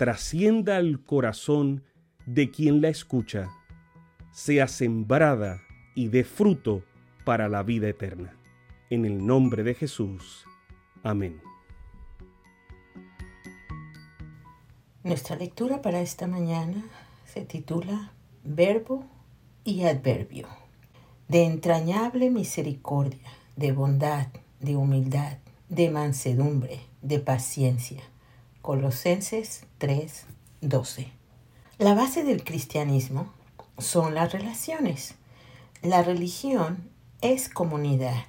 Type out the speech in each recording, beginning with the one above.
trascienda al corazón de quien la escucha, sea sembrada y dé fruto para la vida eterna. En el nombre de Jesús. Amén. Nuestra lectura para esta mañana se titula Verbo y Adverbio. De entrañable misericordia, de bondad, de humildad, de mansedumbre, de paciencia. Colosenses 3, 12. La base del cristianismo son las relaciones. La religión es comunidad,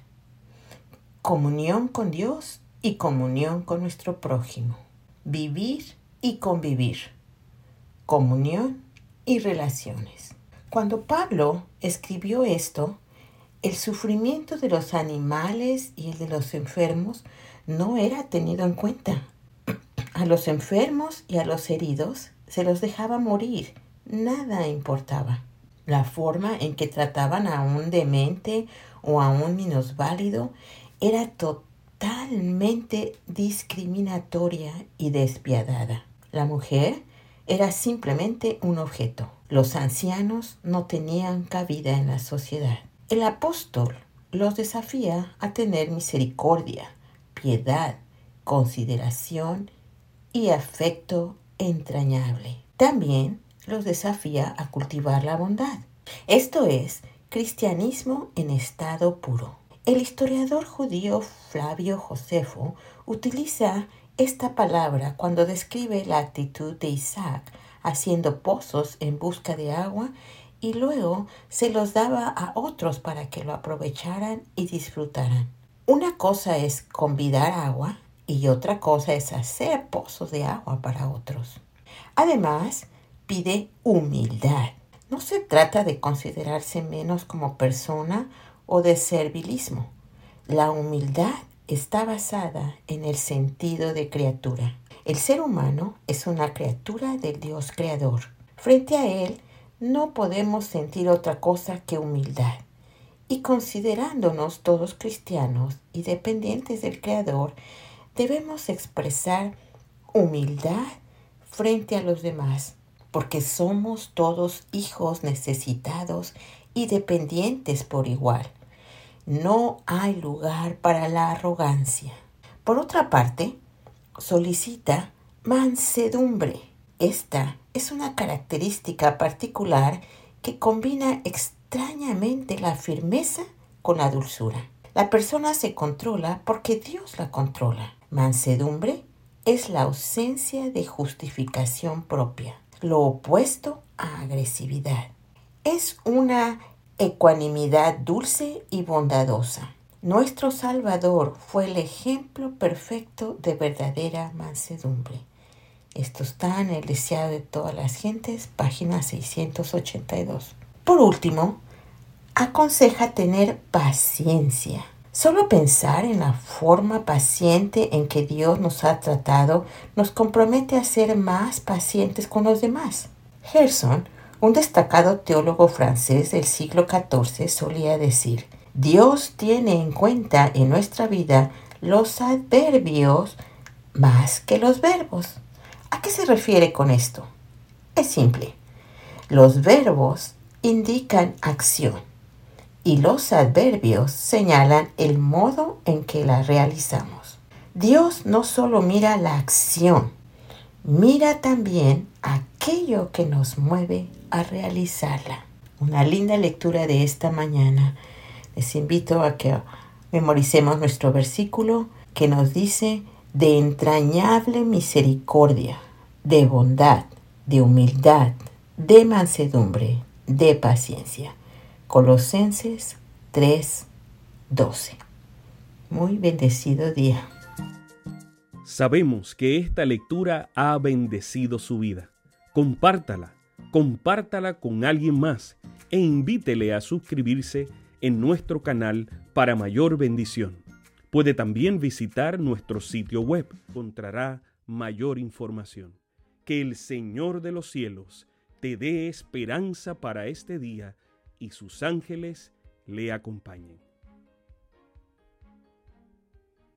comunión con Dios y comunión con nuestro prójimo, vivir y convivir, comunión y relaciones. Cuando Pablo escribió esto, el sufrimiento de los animales y el de los enfermos no era tenido en cuenta. A los enfermos y a los heridos se los dejaba morir, nada importaba. La forma en que trataban a un demente o a un minusválido era totalmente discriminatoria y despiadada. La mujer era simplemente un objeto. Los ancianos no tenían cabida en la sociedad. El apóstol los desafía a tener misericordia, piedad, consideración y afecto entrañable. También los desafía a cultivar la bondad. Esto es cristianismo en estado puro. El historiador judío Flavio Josefo utiliza esta palabra cuando describe la actitud de Isaac haciendo pozos en busca de agua y luego se los daba a otros para que lo aprovecharan y disfrutaran. Una cosa es convidar agua y otra cosa es hacer pozos de agua para otros. Además, pide humildad. No se trata de considerarse menos como persona o de servilismo. La humildad está basada en el sentido de criatura. El ser humano es una criatura del Dios creador. Frente a Él no podemos sentir otra cosa que humildad. Y considerándonos todos cristianos y dependientes del Creador, debemos expresar humildad frente a los demás, porque somos todos hijos necesitados y dependientes por igual no hay lugar para la arrogancia. Por otra parte, solicita mansedumbre. Esta es una característica particular que combina extrañamente la firmeza con la dulzura. La persona se controla porque Dios la controla. Mansedumbre es la ausencia de justificación propia, lo opuesto a agresividad. Es una ecuanimidad dulce y bondadosa. Nuestro Salvador fue el ejemplo perfecto de verdadera mansedumbre. Esto está en el deseado de todas las gentes, página 682. Por último, aconseja tener paciencia. Solo pensar en la forma paciente en que Dios nos ha tratado nos compromete a ser más pacientes con los demás. Gerson un destacado teólogo francés del siglo XIV solía decir, Dios tiene en cuenta en nuestra vida los adverbios más que los verbos. ¿A qué se refiere con esto? Es simple. Los verbos indican acción y los adverbios señalan el modo en que la realizamos. Dios no solo mira la acción, mira también aquello que nos mueve a realizarla. Una linda lectura de esta mañana. Les invito a que memoricemos nuestro versículo que nos dice de entrañable misericordia, de bondad, de humildad, de mansedumbre, de paciencia. Colosenses 3:12. Muy bendecido día. Sabemos que esta lectura ha bendecido su vida. Compártala, compártala con alguien más e invítele a suscribirse en nuestro canal para mayor bendición. Puede también visitar nuestro sitio web. Encontrará mayor información. Que el Señor de los cielos te dé esperanza para este día y sus ángeles le acompañen.